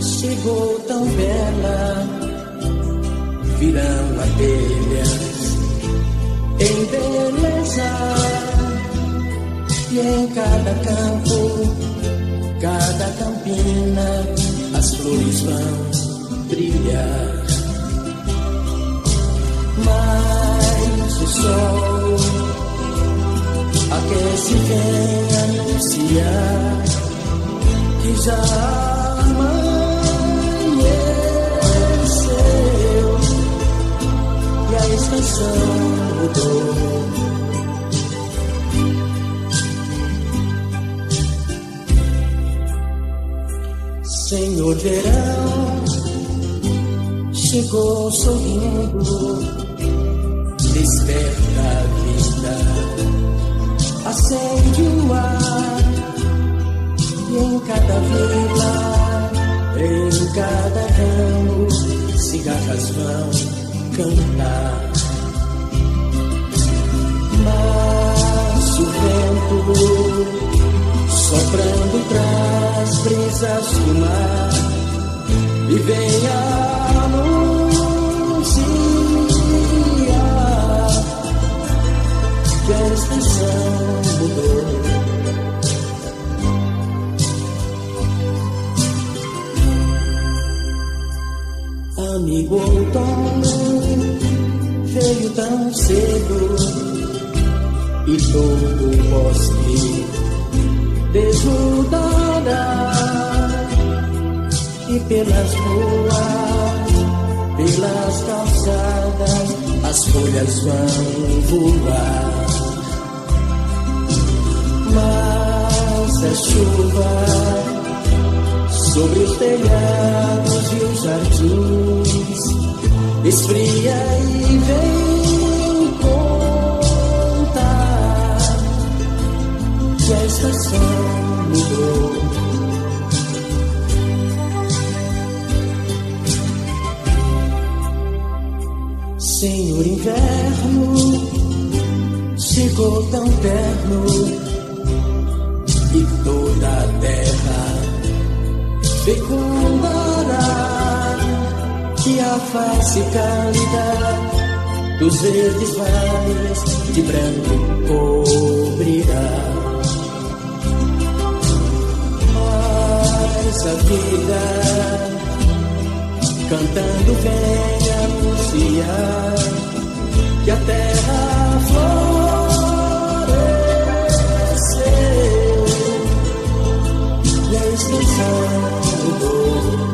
chegou tão bela, virão abelhas em beleza. E em cada campo, cada campina, as flores vão brilhar. Mas o sol aquece vem anunciar que já e a estação mudou. Senhor verão chegou sorrindo, desperta a vida, acende o ar cada em cada ramo, cigarras vão cantar. Mas o vento soprando traz brisas do mar e vem anunciar que a estação mudou. Amigo outono veio tão cedo e todo o bosque desnudará e pelas ruas, pelas calçadas as folhas vão voar. Mas a chuva sobre os telhados e os jardins, esfria e vem contar que a estação mudou. Senhor inverno, chegou tão perto e toda a terra fecundará e a face cálida dos verdes vales de branco cobrirá. Mas a vida cantando vem anunciar que a floresceu e a extensão mudou.